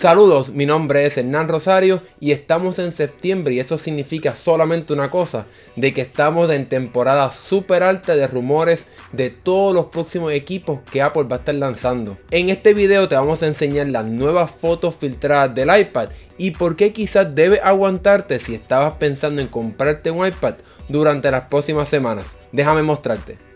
Saludos, mi nombre es Hernán Rosario y estamos en septiembre y eso significa solamente una cosa, de que estamos en temporada súper alta de rumores de todos los próximos equipos que Apple va a estar lanzando. En este video te vamos a enseñar las nuevas fotos filtradas del iPad y por qué quizás debes aguantarte si estabas pensando en comprarte un iPad durante las próximas semanas. Déjame mostrarte.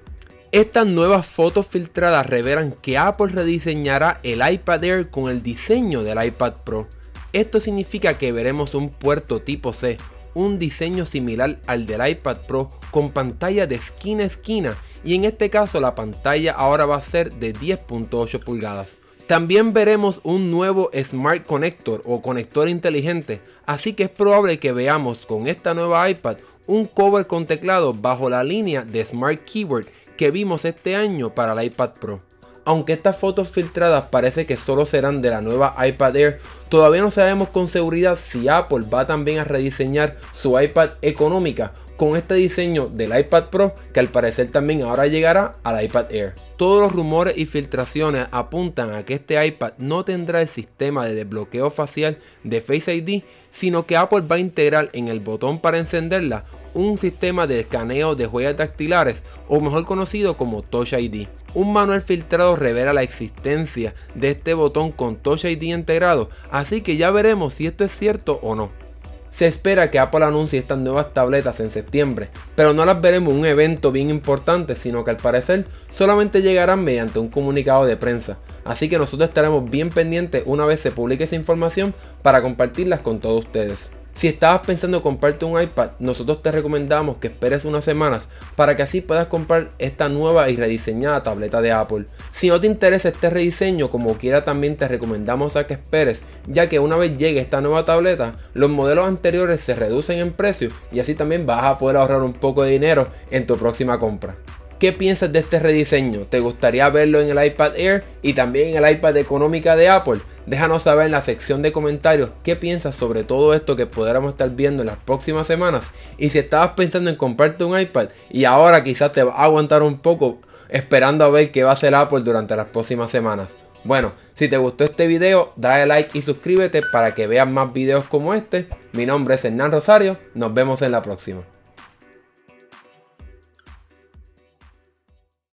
Estas nuevas fotos filtradas revelan que Apple rediseñará el iPad Air con el diseño del iPad Pro. Esto significa que veremos un puerto tipo C, un diseño similar al del iPad Pro con pantalla de esquina a esquina y en este caso la pantalla ahora va a ser de 10.8 pulgadas. También veremos un nuevo Smart Connector o conector inteligente, así que es probable que veamos con esta nueva iPad un cover con teclado bajo la línea de Smart Keyboard que vimos este año para el iPad Pro. Aunque estas fotos filtradas parece que solo serán de la nueva iPad Air, todavía no sabemos con seguridad si Apple va también a rediseñar su iPad económica con este diseño del iPad Pro que al parecer también ahora llegará al iPad Air. Todos los rumores y filtraciones apuntan a que este iPad no tendrá el sistema de desbloqueo facial de Face ID, sino que Apple va a integrar en el botón para encenderla un sistema de escaneo de huellas dactilares o mejor conocido como Touch ID. Un manual filtrado revela la existencia de este botón con Touch ID integrado, así que ya veremos si esto es cierto o no. Se espera que Apple anuncie estas nuevas tabletas en septiembre, pero no las veremos en un evento bien importante, sino que al parecer solamente llegarán mediante un comunicado de prensa. Así que nosotros estaremos bien pendientes una vez se publique esa información para compartirlas con todos ustedes. Si estabas pensando comprarte un iPad, nosotros te recomendamos que esperes unas semanas para que así puedas comprar esta nueva y rediseñada tableta de Apple. Si no te interesa este rediseño, como quiera también te recomendamos a que esperes, ya que una vez llegue esta nueva tableta, los modelos anteriores se reducen en precio y así también vas a poder ahorrar un poco de dinero en tu próxima compra. ¿Qué piensas de este rediseño? ¿Te gustaría verlo en el iPad Air y también en el iPad económica de Apple? Déjanos saber en la sección de comentarios qué piensas sobre todo esto que podremos estar viendo en las próximas semanas. Y si estabas pensando en comprarte un iPad y ahora quizás te va a aguantar un poco esperando a ver qué va a hacer Apple durante las próximas semanas. Bueno, si te gustó este video, dale like y suscríbete para que veas más videos como este. Mi nombre es Hernán Rosario, nos vemos en la próxima.